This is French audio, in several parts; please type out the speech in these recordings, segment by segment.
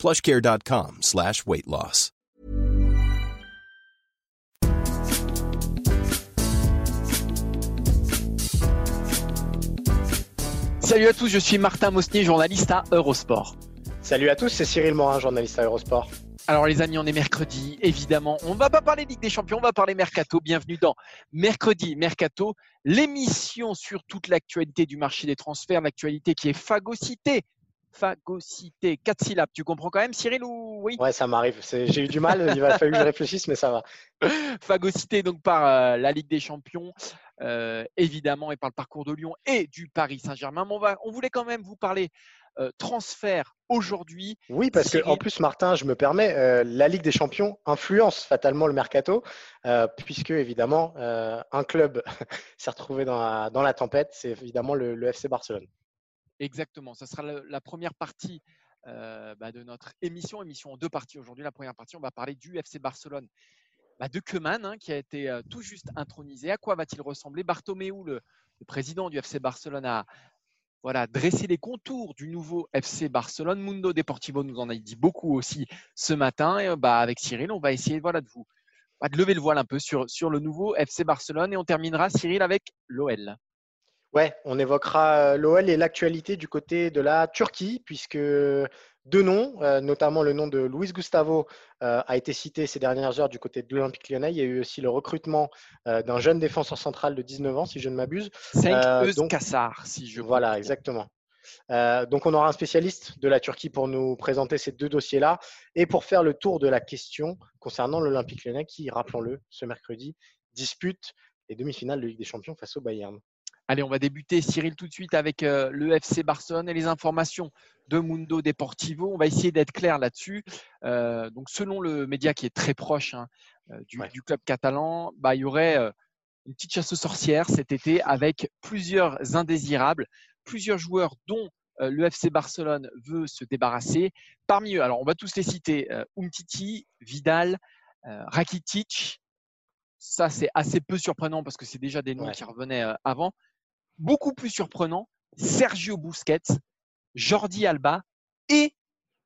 plushcare.com slash weight loss. Salut à tous, je suis Martin Mosnier, journaliste à Eurosport. Salut à tous, c'est Cyril Morin, journaliste à Eurosport. Alors les amis, on est mercredi, évidemment. On va pas parler Ligue des Champions, on va parler Mercato. Bienvenue dans Mercredi Mercato, l'émission sur toute l'actualité du marché des transferts, l'actualité qui est phagocytée. Phagocytée, quatre syllabes. Tu comprends quand même, Cyril ou oui? Ouais, ça m'arrive. J'ai eu du mal, il va falloir que je réfléchisse, mais ça va. Phagocytée donc par euh, la Ligue des Champions, euh, évidemment, et par le parcours de Lyon et du Paris Saint-Germain. On, va, on voulait quand même vous parler euh, transfert aujourd'hui. Oui, parce qu'en plus, Martin, je me permets, euh, la Ligue des Champions influence fatalement le mercato, euh, puisque évidemment, un club s'est retrouvé dans la, dans la tempête, c'est évidemment le, FC Barcelone. Exactement, ce sera la, première partie bah, de notre émission, émission en deux parties aujourd'hui. La première partie, on va parler du FC Barcelone. Bah, de Keman, hein, qui a été tout juste intronisé. À quoi va-t-il ressembler? Bartomeu, le, président du FC Barcelone, a, voilà, dresser les contours du nouveau FC Barcelone. Mundo Deportivo nous en a dit beaucoup aussi ce matin. Et bah, avec Cyril, on va essayer voilà, de vous de lever le voile un peu sur, sur le nouveau FC Barcelone. Et on terminera, Cyril, avec l'OL. Ouais, on évoquera l'OL et l'actualité du côté de la Turquie, puisque deux noms, euh, notamment le nom de Luis Gustavo euh, a été cité ces dernières heures du côté de l'Olympique lyonnais. Il y a eu aussi le recrutement euh, d'un jeune défenseur central de 19 ans, si je ne m'abuse. donc Kassar, si je Voilà, exactement. donc on aura un spécialiste de la Turquie pour nous présenter ces deux dossiers-là et pour faire le tour de la question concernant l'Olympique lyonnais qui, rappelons-le, ce mercredi dispute les demi-finales de Ligue des Champions face au Bayern. Allez, on va débuter, Cyril, tout de suite avec le FC Barcelone et les informations de Mundo Deportivo. On va essayer d'être clair là-dessus. Euh, donc, selon le média qui est très proche hein, euh, du, club catalan, bah, il y aurait euh, une petite chasse aux sorcières cet été avec plusieurs indésirables, plusieurs joueurs dont le FC Barcelone veut se débarrasser. Parmi eux, alors on va tous les citer Umtiti, Vidal, Rakitic. Ça, c'est assez peu surprenant parce que c'est déjà des noms qui revenaient avant. Beaucoup plus surprenant, Sergio Busquets, Jordi Alba et,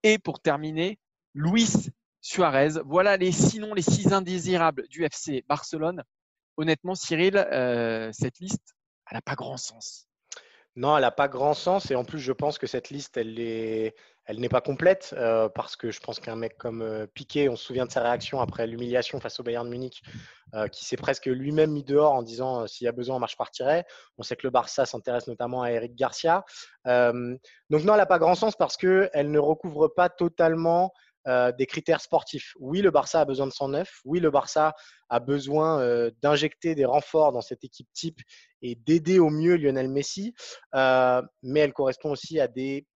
et pour terminer, Luis Suarez. Voilà les sinon les six indésirables du FC Barcelone. Honnêtement, Cyril, euh, cette liste, elle n'a pas grand sens. Non, elle n'a pas grand sens. Et en plus, je pense que cette liste, elle est, elle n'est pas complète euh, parce que je pense qu'un mec comme euh, Piqué, on se souvient de sa réaction après l'humiliation face au Bayern de Munich, euh, qui s'est presque lui-même mis dehors en disant s'il y a besoin, moi je partirai. On sait que le Barça s'intéresse notamment à Eric Garcia. donc non, elle n'a pas grand sens parce qu'elle ne recouvre pas totalement des critères sportifs. Oui, le Barça a besoin de 109. Oui, le Barça a besoin d'injecter des renforts dans cette équipe type et d'aider au mieux Lionel Messi. mais elle correspond aussi à des euh,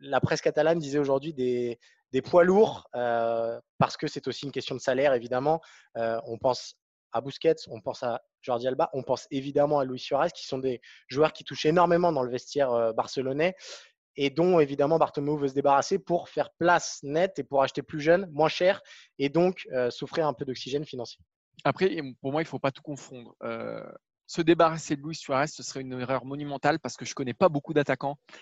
la presse catalane disait aujourd'hui des, poids lourds, euh, parce que c'est aussi une question de salaire, évidemment. Euh, on pense à Busquets, on pense à Jordi Alba, on pense évidemment à Luis Suarez, qui sont des joueurs qui touchent énormément dans le vestiaire barcelonais et dont évidemment Bartomeu veut se débarrasser pour faire place nette et pour acheter plus jeune, moins cher, et donc s'offrir un peu d'oxygène financier. Après, pour moi, il ne faut pas tout confondre. se débarrasser de Luis Suarez, ce serait une erreur monumentale parce que je ne connais pas beaucoup d'attaquants. Euh,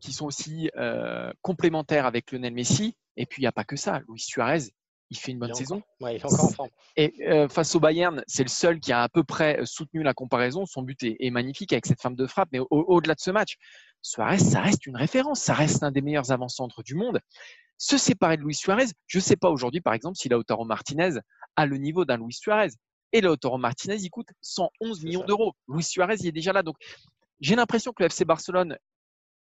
qui sont aussi euh, complémentaires avec Lionel Messi. Et puis, il n'y a pas que ça. Luis Suarez, il fait une bonne saison. il est encore en forme. Et euh, face au Bayern, c'est le seul qui a à peu près soutenu la comparaison. Son but est, magnifique avec cette femme de frappe. Mais au-delà de ce match, Suarez, ça reste une référence. Ça reste l'un des meilleurs avant-centres du monde. Se séparer de Luis Suarez, je ne sais pas aujourd'hui, par exemple, si Lautaro Martinez a le niveau d'un Luis Suarez. Et Lautaro Martinez, il coûte 111 millions d'euros. Luis Suarez, il est déjà là. Donc, j'ai l'impression que le FC Barcelone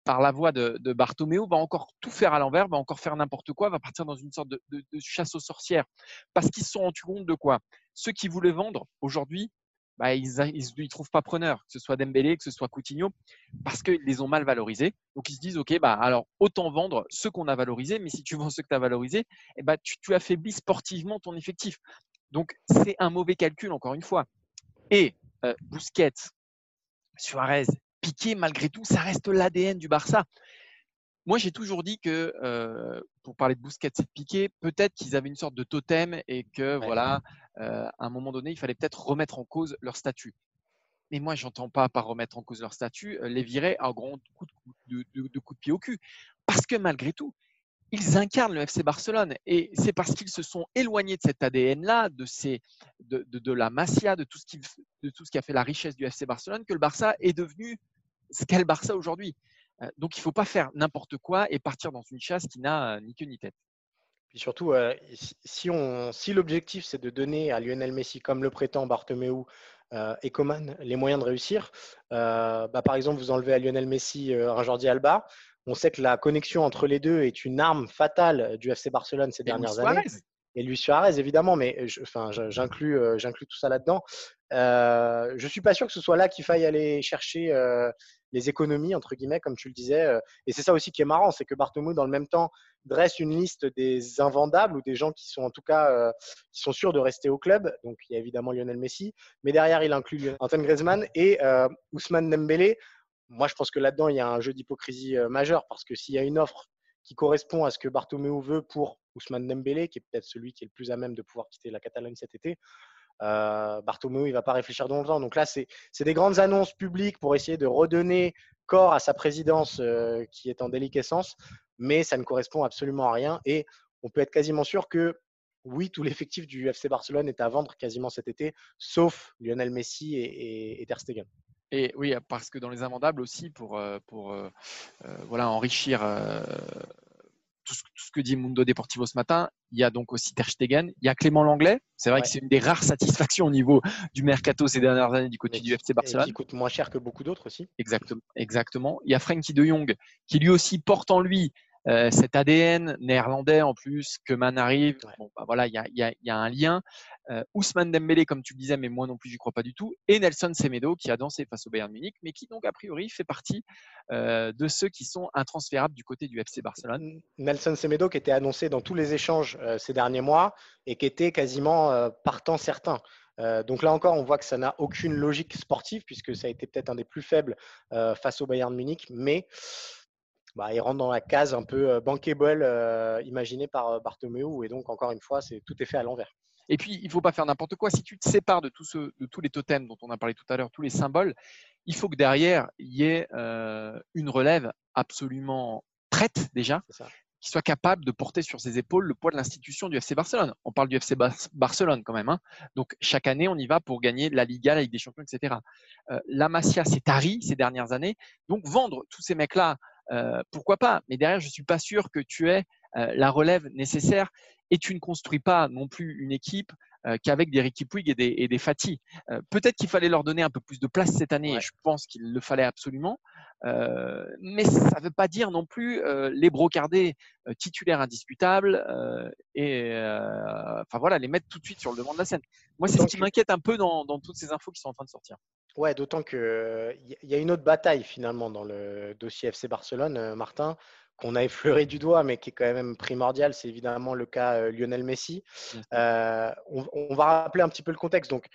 par la voix de, de va encore tout faire à l'envers, va encore faire n'importe quoi, va partir dans une sorte de, chasse aux sorcières. Parce qu'ils se sont rendus compte de quoi? Ceux qui voulaient vendre aujourd'hui, bah, ils ne trouvent pas preneur, que ce soit Dembélé, que ce soit Coutinho, parce qu'ils les ont mal valorisés. Donc ils se disent, OK, bah, alors autant vendre ceux qu'on a valorisés, mais si tu vends ceux que tu as valorisés, eh bah, tu, affaiblis sportivement ton effectif. Donc c'est un mauvais calcul, encore une fois. Et euh, Suarez, Piqué, malgré tout, ça reste l'ADN du Barça. Moi, j'ai toujours dit que, euh, pour parler de Busquets et de Piqué, peut-être qu'ils avaient une sorte de totem et que, voilà, euh, à un moment donné, il fallait peut-être remettre en cause leur statut. Mais moi, j'entends pas par remettre en cause leur statut, euh, les virer à gros coup de, de, de, coup de pied au cul. Parce que malgré tout, ils incarnent le FC Barcelone. Et c'est parce qu'ils se sont éloignés de cet ADN-là, de, de, de, la Masia, de tout, ce qui, de tout ce qui a fait la richesse du FC Barcelone, que le Barça est devenu ce qu'est le Barça aujourd'hui. Euh, donc, il ne faut pas faire n'importe quoi et partir dans une chasse qui n'a euh, ni queue ni tête. Puis surtout, euh, si, on, si l'objectif c'est de donner à Lionel Messi, comme le prétend Bartomeu et Coman, les moyens de réussir, bah, par exemple, vous enlevez à Lionel Messi un Jordi Alba. On sait que la connexion entre les deux est une arme fatale du FC Barcelone ces dernières années et Luis Suarez, évidemment, mais enfin, j'inclus, j'inclus tout ça là-dedans. Euh, je suis pas sûr que ce soit là qu'il faille aller chercher les économies, entre guillemets, comme tu le disais. Et c'est ça aussi qui est marrant, c'est que Bartomeu, dans le même temps, dresse une liste des invendables ou des gens qui sont en tout cas qui sont sûrs de rester au club. Donc il y a évidemment Lionel Messi, mais derrière il inclut Antoine Griezmann et Ousmane Dembélé. Moi, je pense que là-dedans, il y a un jeu d'hypocrisie majeur parce que s'il y a une offre qui correspond à ce que Bartomeu veut pour Ousmane Dembélé, qui est peut-être celui qui est le plus à même de pouvoir quitter la Catalogne cet été, euh, Bartomeu, il va pas réfléchir dans le temps. Donc là, c'est des grandes annonces publiques pour essayer de redonner corps à sa présidence euh, qui est en déliquescence, mais ça ne correspond absolument à rien. Et on peut être quasiment sûr que oui, tout l'effectif du FC Barcelone est à vendre quasiment cet été, sauf Lionel Messi et, et, Ter Stegen. Et oui, parce que dans les invendables aussi, pour, euh, pour euh, voilà, enrichir tout ce, que dit Mundo Deportivo ce matin, il y a donc aussi Ter Stegen, il y a Clément Langlais. C'est vrai que c'est une des rares satisfactions au niveau du mercato ces dernières années du côté du FC Barcelone. Qui coûte moins cher que beaucoup d'autres aussi. Exactement, exactement. Il y a Frankie de Jong qui lui aussi porte en lui euh, cet ADN néerlandais en plus, que Man arrive. Bon, bah voilà, il y a, y, a, y a, un lien. Euh, Ousmane Dembélé, comme tu le disais, mais moi non plus, j'y crois pas du tout. Et Nelson Semedo, qui a dansé face au Bayern Munich, mais qui donc, a priori, fait partie euh, de ceux qui sont intransférables du côté du FC Barcelone. Nelson Semedo, qui était annoncé dans tous les échanges ces derniers mois et qui était quasiment partant certain. donc là encore, on voit que ça n'a aucune logique sportive puisque ça a été peut-être un des plus faibles face au Bayern Munich, mais bah, il rentre dans la case un peu bankable imaginée par Bartomeu et donc encore une fois, c'est tout est fait à l'envers. Et puis, il ne faut pas faire n'importe quoi. Si tu te sépares de, tout ce, de tous les totems dont on a parlé tout à l'heure, tous les symboles, il faut que derrière, il y ait euh, une relève absolument prête déjà, qui soit capable de porter sur ses épaules le poids de l'institution du FC Barcelone. On parle du FC Barcelone quand même. Hein. Donc, chaque année, on y va pour gagner la Liga, la Ligue des Champions, etc. Euh, la Masia s'est tarie ces dernières années. Donc, vendre tous ces mecs-là, euh, pourquoi pas Mais derrière, je ne suis pas sûr que tu aies la relève nécessaire et tu ne construis pas non plus une équipe euh, qu'avec des Ricky Puig et des, et des Fatih. Euh, peut-être qu'il fallait leur donner un peu plus de place cette année, et je pense qu'il le fallait absolument, euh, mais ça ne veut pas dire non plus les brocarder titulaires indiscutables et enfin voilà, les mettre tout de suite sur le devant de la scène. Moi, c'est ce qui m'inquiète un peu dans, dans, toutes ces infos qui sont en train de sortir. Ouais, d'autant qu'il y a une autre bataille finalement dans le dossier FC Barcelone, Martin qu'on a effleuré du doigt, mais qui est quand même primordial, c'est évidemment le cas euh, Lionel Messi. Euh, on, va rappeler un petit peu le contexte. Donc,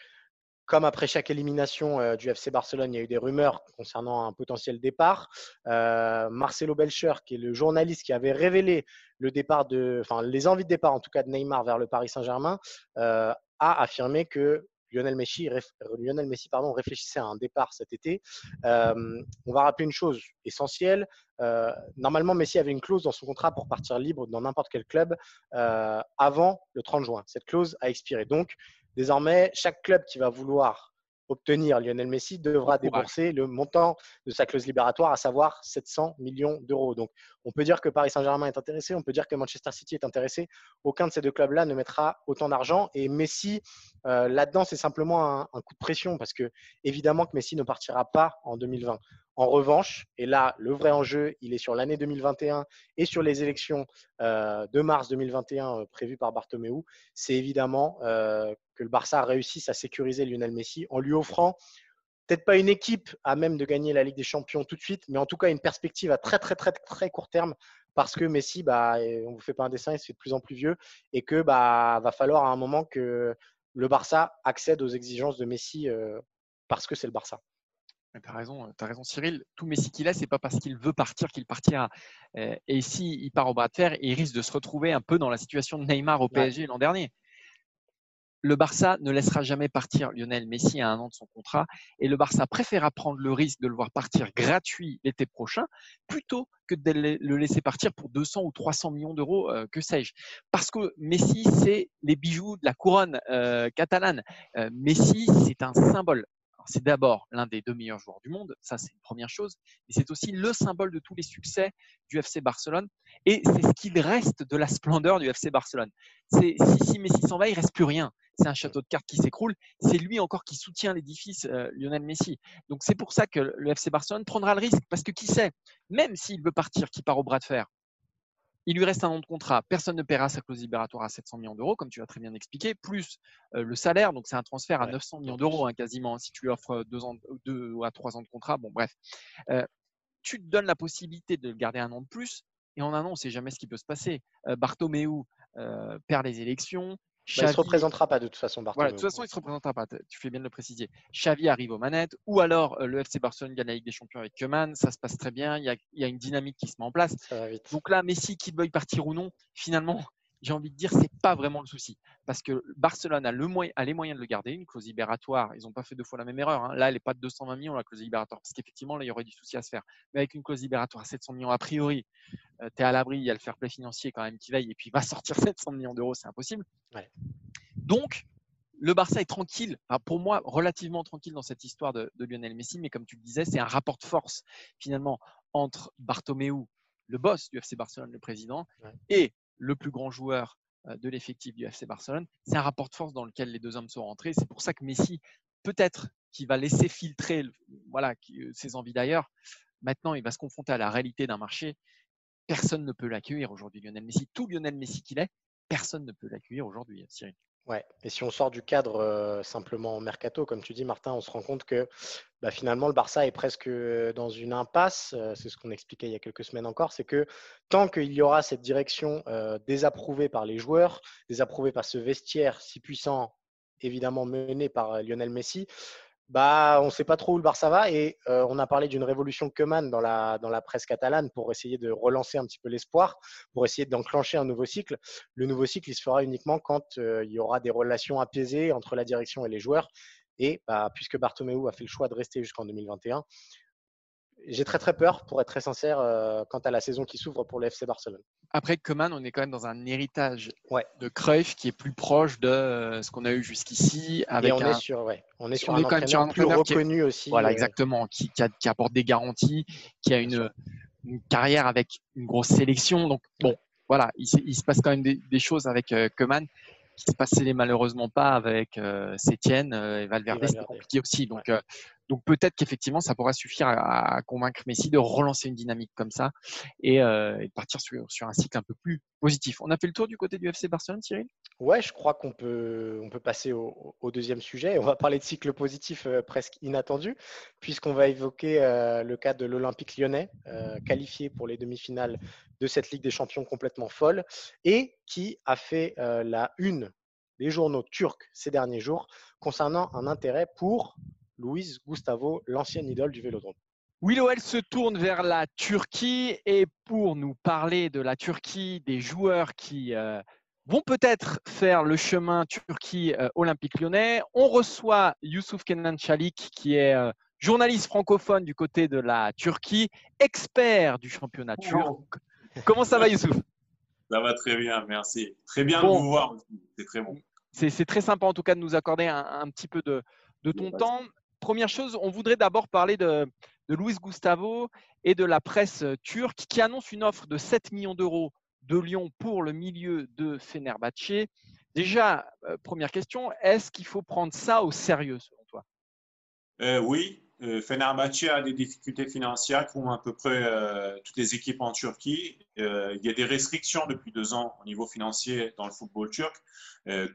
comme après chaque élimination euh, du FC Barcelone, il y a eu des rumeurs concernant un potentiel départ. Marcelo Belcher, qui est le journaliste qui avait révélé le départ de, enfin les envies de départ en tout cas de Neymar vers le Paris Saint-Germain, a affirmé que Lionel Messi, Lionel Messi pardon, réfléchissait à un départ cet été. Euh, on va rappeler une chose essentielle. Euh, normalement, Messi avait une clause dans son contrat pour partir libre dans n'importe quel club euh, avant le 30 juin. Cette clause a expiré. Donc, désormais, chaque club qui va vouloir obtenir Lionel Messi devra débourser le montant de sa clause libératoire, à savoir 700 millions d'euros. Donc, on peut dire que Paris Saint-Germain est intéressé, on peut dire que Manchester City est intéressé. Aucun de ces deux clubs-là ne mettra autant d'argent. Et Messi, euh, là-dedans, c'est simplement un, coup de pression parce que, évidemment, que Messi ne partira pas en 2020. En revanche, et là, le vrai enjeu, il est sur l'année 2021 et sur les élections de mars 2021 prévues par Bartomeu, c'est évidemment que le Barça réussisse à sécuriser Lionel Messi en lui offrant peut-être pas une équipe à même de gagner la Ligue des Champions tout de suite, mais en tout cas une perspective à très très très très court terme parce que Messi, bah, on vous fait pas un dessin, il se fait de plus en plus vieux et que bah va falloir à un moment que le Barça accède aux exigences de Messi euh, parce que c'est le Barça. Tu as raison, as raison Cyril. Tout Messi qu'il a, c'est pas parce qu'il veut partir qu'il partira. Euh, et s'il il part au bras de fer, il risque de se retrouver un peu dans la situation de Neymar au PSG l'an dernier le Barça ne laissera jamais partir Lionel Messi à un an de son contrat et le Barça préférera prendre le risque de le voir partir gratuit l'été prochain plutôt que de le laisser partir pour 200 ou 300 millions d'euros, euh, que sais-je. Parce que Messi, c'est les bijoux de la couronne euh, catalane. Euh, Messi, c'est un symbole c'est d'abord l'un des deux meilleurs joueurs du monde, ça c'est une première chose, mais c'est aussi le symbole de tous les succès du FC Barcelone, et c'est ce qu'il reste de la splendeur du FC Barcelone. Si, si Messi s'en va, il reste plus rien. C'est un château de cartes qui s'écroule. C'est lui encore qui soutient l'édifice euh, Lionel Messi. Donc c'est pour ça que le FC Barcelone prendra le risque, parce que qui sait, même s'il veut partir, qui part au bras de fer, il lui reste un an de contrat. Personne ne paiera sa clause libératoire à 700 millions d'euros, comme tu as très bien expliqué, plus euh, le salaire. Donc, c'est un transfert à 900 millions d'euros, hein, quasiment, si tu lui offres deux, ans, deux à trois ans de contrat. Bon, bref. Euh, tu te donnes la possibilité de le garder un an de plus. Et en un an, on ne sait jamais ce qui peut se passer. Euh, Bartomeu perd les élections. Bah, il ne se représentera pas de toute façon, Voilà, de toute façon, il ne se représentera pas. Tu fais bien de le préciser. Xavi arrive aux manettes, ou alors euh, le FC Barcelone gagne la Ligue des Champions avec Keman. Ça se passe très bien. Il y a, une dynamique qui se met en place. Donc là, Messi, qu'il veuille partir ou non, finalement, j'ai envie de dire, c'est pas vraiment le souci. Parce que Barcelone a, le a les moyens de le garder, une clause libératoire. Ils n'ont pas fait deux fois la même erreur. Hein. Là, elle n'est pas de 220 millions, la clause libératoire. Parce qu'effectivement, là, il y aurait du souci à se faire. Mais avec une clause libératoire à 700 millions, a priori, euh, tu es à l'abri, il y a le fair play financier quand même qui veille, et puis il va sortir 700 millions d'euros, c'est impossible. Donc, le Barça est tranquille, pour moi, relativement tranquille dans cette histoire de, Lionel Messi, mais comme tu le disais, c'est un rapport de force finalement entre Bartomeu, le boss du FC Barcelone, le président, et le plus grand joueur de l'effectif du FC Barcelone. C'est un rapport de force dans lequel les deux hommes sont rentrés. C'est pour ça que Messi, peut-être qu'il va laisser filtrer voilà, ses envies d'ailleurs. Maintenant, il va se confronter à la réalité d'un marché. Personne ne peut l'accueillir aujourd'hui, Lionel Messi. Tout Lionel Messi qu'il est, personne ne peut l'accueillir aujourd'hui, Cyril. Ouais, et si on sort du cadre euh, simplement mercato, comme tu dis, Martin, on se rend compte que bah, finalement le Barça est presque dans une impasse. Euh, c'est ce qu'on expliquait il y a quelques semaines encore. C'est que tant qu'il y aura cette direction euh, désapprouvée par les joueurs, désapprouvée par ce vestiaire si puissant, évidemment mené par Lionel Messi, bah, on ne sait pas trop où le Barça va et euh, on a parlé d'une révolution Keman dans la, dans la presse catalane pour essayer de relancer un petit peu l'espoir, pour essayer d'enclencher un nouveau cycle. Le nouveau cycle, se fera uniquement quand euh, il y aura des relations apaisées entre la direction et les joueurs. Et bah, puisque Bartomeu a fait le choix de rester jusqu'en 2021, j'ai très très peur, pour être très sincère, euh, quant à la saison qui s'ouvre pour le FC Barcelone. Après Coman, on est quand même dans un héritage de Cruyff qui est plus proche de euh, ce qu'on a eu jusqu'ici. Avec on, est sur, on est sur un entraîneur plus reconnu aussi. Voilà, euh. exactement, qui, apporte des garanties, qui a une, carrière avec une grosse sélection. Donc bon, voilà, il, se passe quand même des, choses avec Coman qui se passaient malheureusement pas avec Sétienne et Valverde, c'est compliqué aussi. Donc, donc peut-être qu'effectivement, ça pourra suffire à, convaincre Messi de relancer une dynamique comme ça et, euh, de partir sur, un cycle un peu plus positif. On a fait le tour du côté du FC Barcelone, Cyril? Ouais, je crois qu'on peut, passer au, deuxième sujet. On va parler de cycle positif euh, presque inattendu, puisqu'on va évoquer euh, le cas de l'Olympique lyonnais, qualifié pour les demi-finales de cette Ligue des Champions complètement folle, et qui a fait la une des journaux turcs ces derniers jours concernant un intérêt pour Luis Gustavo, l'ancienne idole du vélodrome. Willowell se tourne vers la Turquie et pour nous parler de la Turquie, des joueurs qui euh, vont peut-être faire le chemin Turquie-Olympique euh, lyonnais, on reçoit Youssouf Kenan Chalik qui est euh, journaliste francophone du côté de la Turquie, expert du championnat turc. Comment ça va Youssouf? Ça va très bien, merci. Très bien de vous voir, c'est très bon. C'est très sympa en tout cas de nous accorder un, petit peu de, de ton temps première chose, on voudrait d'abord parler de, Luis Gustavo et de la presse turque qui annonce une offre de 7 millions d'euros de Lyon pour le milieu de Fenerbahçe. Déjà, euh, première question, est-ce qu'il faut prendre ça au sérieux selon toi? Euh, Oui, euh, Fenerbahçe a des difficultés financières comme à peu près euh, toutes les équipes en Turquie. Euh, il y a des restrictions depuis deux ans au niveau financier dans le football turc,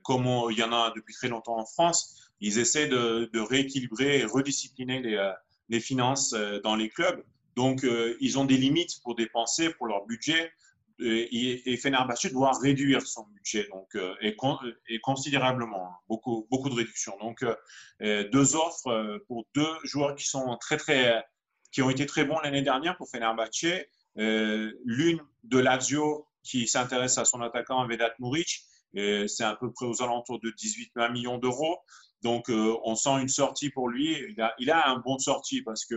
comme il y en a depuis très longtemps en France? Ils essaient de, rééquilibrer et rediscipliner les, les finances dans les clubs. Donc, ils ont des limites pour dépenser pour leur budget et, et Fenerbahçe doit réduire son budget donc, euh, et, considérablement, hein, beaucoup, beaucoup de réductions. Donc, euh, euh, deux offres pour deux joueurs qui, sont très, très, qui ont été très bons l'année dernière pour Fenerbahçe. L'une de Lazio qui s'intéresse à son attaquant Vedat Muric, c'est à peu près aux alentours de 18-20 millions d'euros. Donc, on sent une sortie pour lui. Il a, il a un bon sortie parce que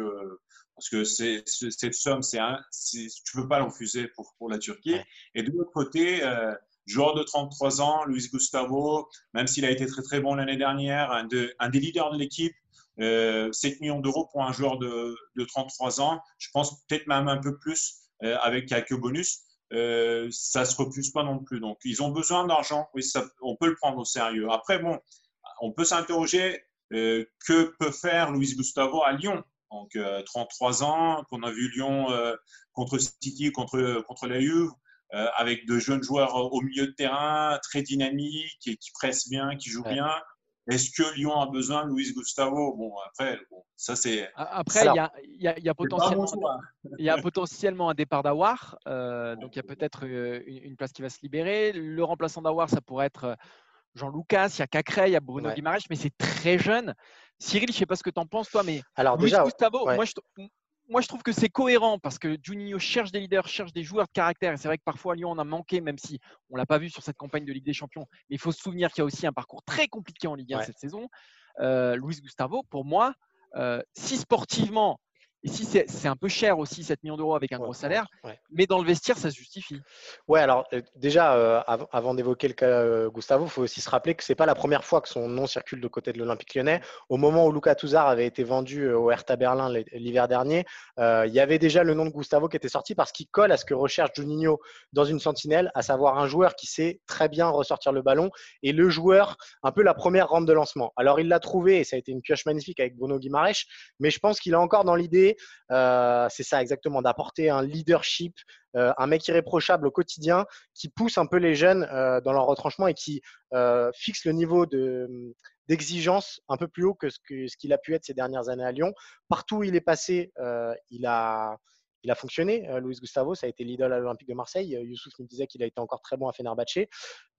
parce que cette somme, c'est tu ne peux pas l'enfuser pour, pour la Turquie. Et de l'autre côté, euh, joueur de 33 ans, Luis Gustavo, même s'il a été très très bon l'année dernière, un, un, des leaders de l'équipe, 7 euh, millions d'euros pour un joueur de, de, 33 ans, je pense peut-être même un peu plus euh, avec quelques bonus. ça ne se refuse pas non plus. Donc, ils ont besoin d'argent. Oui, ça, on peut le prendre au sérieux. Après, bon, on peut s'interroger que peut faire Luis Gustavo à Lyon donc 33 euh, ans, qu'on a vu Lyon euh, contre City, contre, contre la Juve, euh, avec de jeunes joueurs au milieu de terrain, très dynamiques, et qui pressent bien, qui jouent bien. Est-ce que Lyon a besoin de Luis Gustavo? Bon, après, ça c'est. Après, il y, a, y, a, potentiellement, il y a potentiellement un départ d'Awar. donc, il y a peut-être une, place qui va se libérer. Le remplaçant d'Awar, ça pourrait être Jean Lucas, il y a Cacré, il y a Bruno ouais. mais c'est très jeune. Cyril, je ne sais pas ce que tu en penses, toi, mais Alors, déjà, Gustavo, moi, je, moi, je trouve que c'est cohérent parce que Juninho cherche des leaders, cherche des joueurs de caractère. Et c'est vrai que parfois, à Lyon, on a manqué, même si on ne l'a pas vu sur cette campagne de Ligue des Champions. Mais il faut se souvenir qu'il y a aussi un parcours très compliqué en Ligue 1 cette saison. Euh, Luis Gustavo, pour moi, euh, si sportivement, Ici, c'est un peu cher aussi, 7 millions d'euros avec un gros salaire, mais dans le vestiaire, ça se justifie. Ouais, alors euh, déjà, euh, avant d'évoquer le cas euh, Gustavo, il faut aussi se rappeler que ce n'est pas la première fois que son nom circule de côté de l'Olympique lyonnais. Au moment où Lucas Touzard avait été vendu au Hertha Berlin l'hiver dernier, il y avait déjà le nom de Gustavo qui était sorti parce qu'il colle à ce que recherche Juninho dans une sentinelle, à savoir un joueur qui sait très bien ressortir le ballon et le joueur, un peu la première rampe de lancement. Alors, il l'a trouvé et ça a été une pioche magnifique avec Bruno Guimaraes, mais je pense qu'il a encore dans l'idée euh, c'est ça exactement, d'apporter un leadership, euh, un mec irréprochable au quotidien qui pousse un peu les jeunes euh, dans leur retranchement et qui fixe le niveau d'exigence un peu plus haut que ce qu'il a pu être ces dernières années à Lyon. Partout où il est passé, il a il a fonctionné. Euh, Luis Gustavo, ça a été l'idole à l'Olympique de Marseille. Youssouf nous disait qu'il a été encore très bon à Fenerbahçe.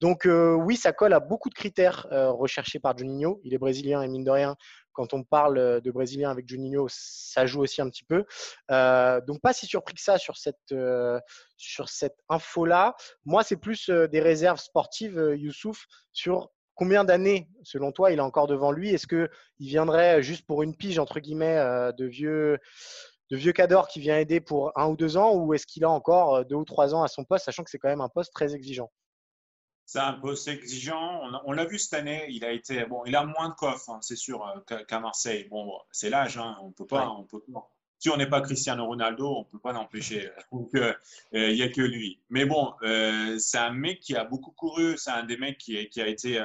Donc oui, ça colle à beaucoup de critères recherchés par Juninho. Il est brésilien et mine de rien, quand on parle de brésilien avec Juninho, ça joue aussi un petit peu. donc pas si surpris que ça sur cette, cette info-là. Moi, c'est plus des réserves sportives, Youssouf, sur combien d'années, selon toi, il a encore devant lui? Est-ce qu'il viendrait juste pour une pige, entre guillemets, de vieux de vieux cador qui vient aider pour un ou deux ans ou est-ce qu'il a encore euh, deux ou trois ans à son poste, sachant que c'est quand même un poste très exigeant? C'est un poste exigeant. On, l'a vu cette année. Il a été bon. Il a moins de coffre, hein, c'est sûr, euh, qu'à Marseille. Bon, c'est l'âge. Hein, on peut pas. On peut Si on n'est pas Cristiano Ronaldo, on ne peut pas l'empêcher. Donc, euh, il n'y a que lui. Mais bon, c'est un mec qui a beaucoup couru. C'est un des mecs qui, qui a été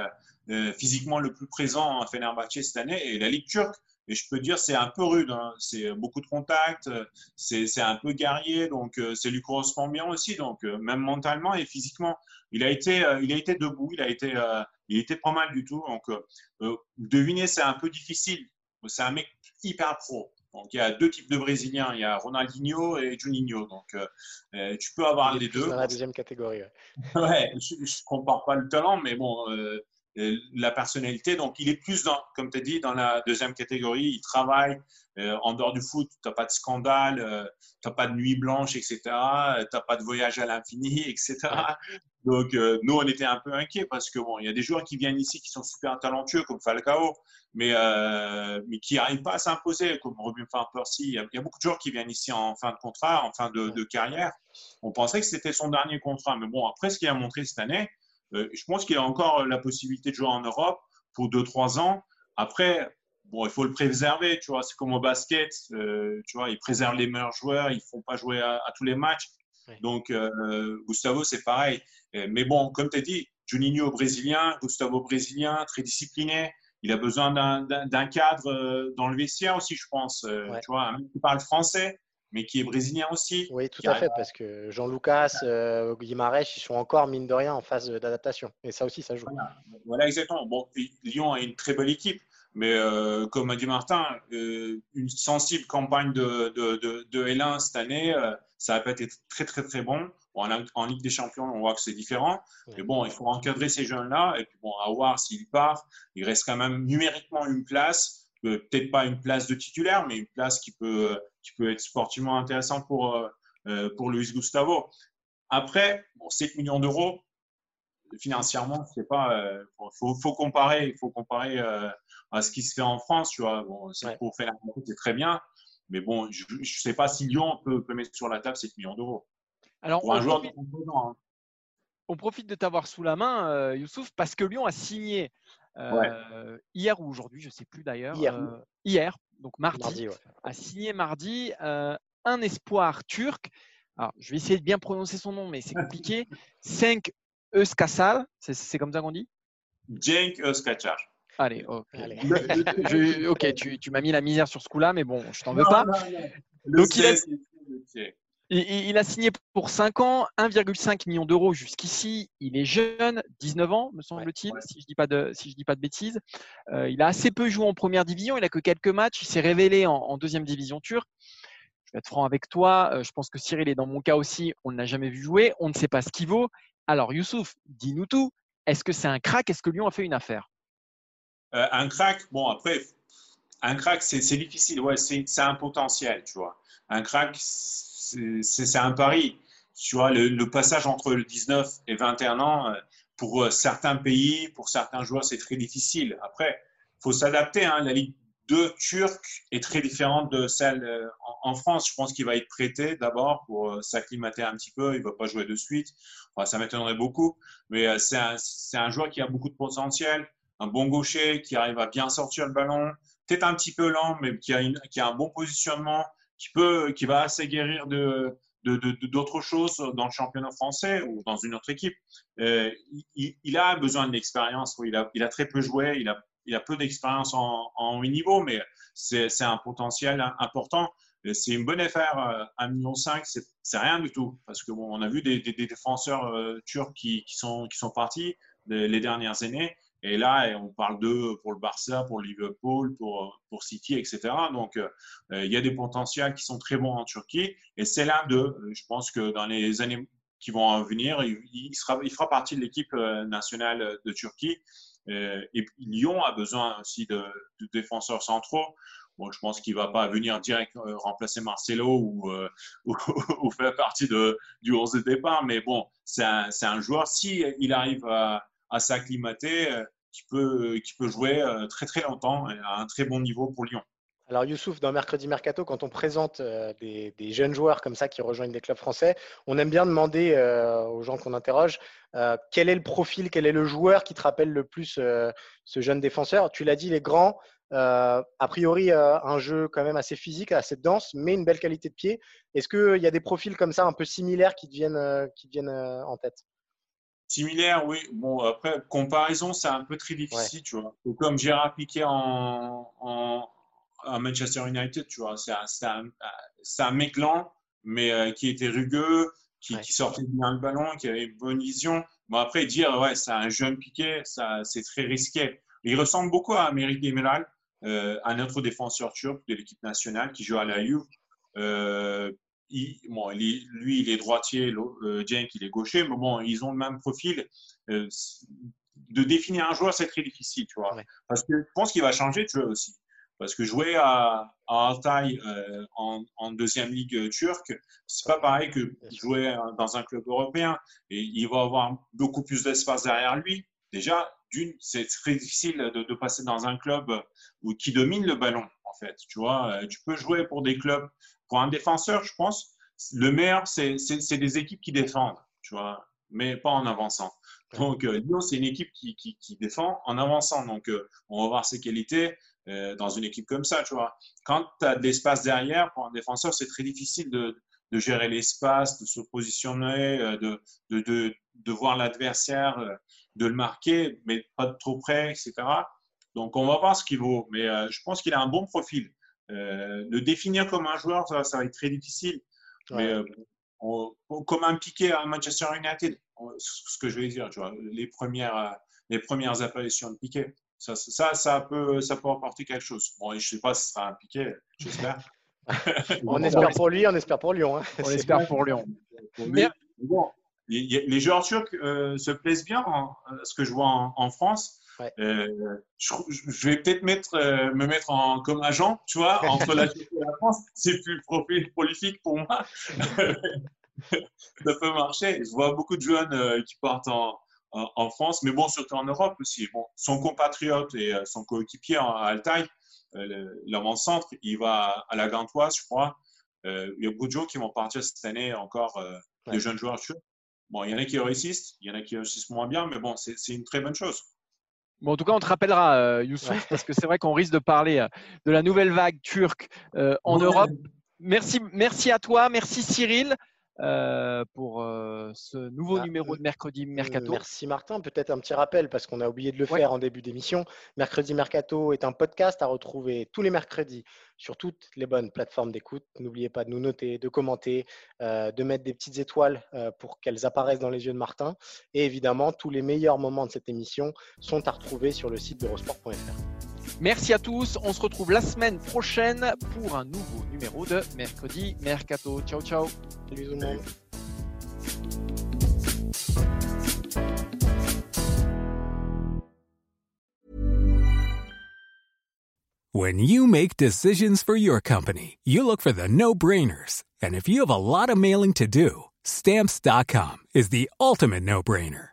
physiquement le plus présent à Fenerbahçe cette année. Et la Ligue turque, et je peux dire, c'est un peu rude. Hein. C'est beaucoup de contacts, c'est un peu guerrier, donc euh, c'est lui correspond bien aussi. Donc, euh, même mentalement et physiquement, il a été, euh, il a été debout, il a été, il était pas mal du tout. Donc, deviner, c'est un peu difficile. C'est un mec hyper pro. Donc, il y a deux types de Brésiliens. Il y a Ronaldinho et Juninho. Donc, tu peux avoir les deux. Dans la deuxième catégorie. Ouais, je ne compare pas le talent, mais bon, euh, la personnalité. Donc, il est plus, dans, comme tu as dit, dans la deuxième catégorie. Il travaille euh, en dehors du foot. Tu n'as pas de scandale, euh, tu n'as pas de nuit blanche, etc. Tu n'as pas de voyage à l'infini, etc. Donc, nous, on était un peu inquiets parce que bon, il y a des joueurs qui viennent ici qui sont super talentueux, comme Falcao, mais, mais qui n'arrivent pas à s'imposer, comme Robin Van Persie. Il, y, a, beaucoup de joueurs qui viennent ici en fin de contrat, en fin de, de carrière. On pensait que c'était son dernier contrat. Mais bon, après, ce qu'il a montré cette année, euh, je pense qu'il a encore la possibilité de jouer en Europe pour 2-3 ans. Après, bon, il faut le préserver, tu vois. C'est comme au basket, euh, tu vois, ils préservent les meilleurs joueurs, ils ne font pas jouer à, tous les matchs. Donc, euh, Gustavo, c'est pareil. Mais bon, comme tu as dit, Juninho brésilien, Gustavo brésilien, très discipliné. il a besoin d'un cadre dans le vestiaire aussi, je pense. Tu vois, un mec qui parle français, mais qui est brésilien aussi. Oui, tout à fait, parce que Jean-Lucas, euh, Guimarães, ils sont encore, mine de rien, en phase d'adaptation. Et ça aussi, ça joue. Voilà, exactement. Bon, Lyon a une très belle équipe, mais euh, comme a dit Martin, euh, une sensible campagne de, de, de, de L1 cette année, euh, ça n'a pas été très, très, très bon. bon en, Ligue des Champions, on voit que c'est différent. Mais bon, il faut encadrer ces jeunes-là. Et puis, bon, à voir s'il part. Il reste quand même numériquement une place peut-être pas une place de titulaire, mais une place qui peut, qui peut être sportivement intéressante pour, euh, euh, pour Luis Gustavo. Après, bon, 7 millions d'euros, financièrement, c'est pas. Il euh, faut, faut, comparer, il faut comparer à ce qui se fait en France. Tu vois, bon, c'est pour faire la c'est très bien, mais bon, je ne sais pas si Lyon peut, peut, mettre sur la table 7 millions d'euros. Alors, on, profite, hein. on profite de t'avoir sous la main, Youssouf, parce que Lyon a signé euh, hier ou aujourd'hui, je ne sais plus d'ailleurs. Hier. Euh, donc mardi, a signé mardi euh, un espoir turc. Alors, je vais essayer de bien prononcer son nom, mais c'est compliqué. 5 Euskasal, c'est comme ça qu'on dit? Cenk Euskachar. Allez, ok, tu, tu m'as mis la misère sur ce coup-là, mais bon, je t'en veux pas. Donc, il a, il, a signé pour 5 ans, 1,5 million d'euros jusqu'ici. Il est jeune, 19 ans, me semble-t-il, si je ne dis, pas de, si dis pas de bêtises. Euh, il a assez peu joué en première division, il n'a que quelques matchs. Il s'est révélé en, deuxième division turque. Je vais être franc avec toi. Euh, je pense que Cyril est dans mon cas aussi. On ne l'a jamais vu jouer. On ne sait pas ce qu'il vaut. Alors, Youssouf, dis-nous tout. Est-ce que c'est un crack? Est-ce que Lyon a fait une affaire? Euh, Un crack, bon, après, un crack, c'est difficile. Ouais, c'est un potentiel, tu vois. Un crack, c'est un pari. Tu vois, le, passage entre le 19 et 21 ans, euh, pour euh, certains pays, pour certains joueurs, c'est très difficile. Après, il faut s'adapter. Hein. La Ligue 2 turque est très différente de celle euh, en, France. Je pense qu'il va être prêté d'abord pour s'acclimater un petit peu. Il ne va pas jouer de suite. ça m'étonnerait beaucoup. Mais c'est un, joueur qui a beaucoup de potentiel, un bon gaucher, qui arrive à bien sortir le ballon. Peut-être un petit peu lent, mais qui a un bon positionnement qui, peut, qui va assez guérir de, d'autres choses dans le championnat français ou dans une autre équipe. Euh, il, a besoin l'expérience. Il a, très peu joué. Il a, peu d'expérience en, en haut niveau, mais c'est, un potentiel important. C'est une bonne affaire. 1,5 million, c'est, rien du tout. Parce que bon, on a vu des, défenseurs euh, turcs qui, sont, qui sont partis les dernières années. Et là, on parle d'eux pour le Barça, pour Liverpool, pour, pour City, etc. Donc, euh, il y a des potentiels qui sont très bons en Turquie. Et c'est l'un d'eux. Je pense que dans les années qui vont venir, il, sera, il fera partie de l'équipe euh, nationale de Turquie. Euh, et Lyon a besoin aussi de, défenseurs centraux. Bon, je pense qu'il ne va pas venir direct remplacer Marcelo ou, ou, faire partie de, du 11 de départ. Mais bon, c'est un, un, joueur, il arrive à, à s'acclimater, euh, qui peut, qui peut jouer euh, très très longtemps et à un très bon niveau pour Lyon. Alors Youssouf, dans Mercredi Mercato, quand on présente euh, des, jeunes joueurs comme ça qui rejoignent des clubs français, on aime bien demander aux gens qu'on interroge quel est le profil, quel est le joueur qui te rappelle le plus ce jeune défenseur? Tu l'as dit, il est grand, a priori un jeu quand même assez physique, assez dense, mais une belle qualité de pied. Est-ce qu'il y a des profils comme ça un peu similaires qui viennent, qui viennent en tête? Similaire, oui. Bon, après, comparaison, c'est un peu très difficile, tu vois. comme Gérard Piquet en, en, Manchester United, tu vois. C'est un, un, mec lent, mais euh, qui était rugueux, qui, sortait bien le ballon, qui avait une bonne vision. Bon, après, dire, ouais, c'est un jeune Piquet, c'est très risqué. Il ressemble beaucoup à Amérique Demiral, euh, un autre défenseur turc de l'équipe nationale qui joue à la Juve. Euh, bon, lui, il est droitier, euh, il est gaucher, mais bon, ils ont le même profil. Euh, de définir un joueur, c'est très difficile, tu vois. Parce que je pense qu'il va changer de jeu aussi. Parce que jouer à, à Altay euh, en, deuxième ligue turque, c'est pas pareil que jouer dans un club européen. Et il va avoir beaucoup plus d'espace derrière lui. Déjà, d'une, c'est très difficile de, de, passer dans un club où, qui domine le ballon, en fait. Tu vois, tu peux jouer pour des clubs pour un défenseur, je pense, le meilleur, c'est des équipes qui défendent, tu vois, mais pas en avançant. Donc, euh, Lyon, c'est une équipe qui, qui, défend en avançant. Donc, euh, on va voir ses qualités euh, dans une équipe comme ça, tu vois. Quand tu as de l'espace derrière, pour un défenseur, c'est très difficile de, de gérer l'espace, de se positionner, de, de, de voir l'adversaire, de le marquer, mais pas de trop près, etc. Donc, on va voir ce qu'il vaut. Mais je pense qu'il a un bon profil. Le définir comme un joueur, ça, ça va être très difficile. Mais comme un piqué à Manchester United, ce que je vais dire, tu vois, les premières, les premières apparitions de piqué. Ça, ça, ça, peut, ça peut apporter quelque chose. Bon, je ne sais pas si ce sera un piqué, j'espère. on espère pour lui, on espère pour Lyon. Hein. On espère pour Lyon. bon, les joueurs turcs euh, se plaisent bien, ce que je vois en, France. Euh, je, vais peut-être mettre, euh, me mettre en, comme agent, tu vois, entre la Turquie et la France. C'est plus prolifique pour moi. ça peut marcher. Je vois beaucoup de jeunes qui partent en, en, France, mais bon, surtout en Europe aussi. Bon, son compatriote et euh, son coéquipier à Altaï, euh, l'avant-centre, il va à la Gantoise, je crois. Euh, il y a beaucoup de gens qui vont partir cette année encore, des jeunes joueurs Bon, il y en a qui réussissent, il y en a qui réussissent moins bien, mais bon, c'est une très bonne chose. Bon, en tout cas, on te rappellera, Youssouf, parce que c'est vrai qu'on risque de parler de la nouvelle vague turque en Europe. Merci, merci à toi, merci Cyril. Euh, pour euh, ce nouveau ah, numéro de Mercredi Mercato. Merci Martin. Peut-être un petit rappel parce qu'on a oublié de le faire en début d'émission. Mercredi Mercato est un podcast à retrouver tous les mercredis sur toutes les bonnes plateformes d'écoute. N'oubliez pas de nous noter, de commenter, euh, de mettre des petites étoiles pour qu'elles apparaissent dans les yeux de Martin. Et évidemment, tous les meilleurs moments de cette émission sont à retrouver sur le site d'Eurosport.fr. Merci à tous. On se retrouve la semaine prochaine pour un nouveau numéro de Mercredi Mercato. Ciao, ciao. Salut tout le monde. When you make decisions for your company, you look for the no-brainers. And if you have a lot of mailing to do, stamps.com is the ultimate no-brainer.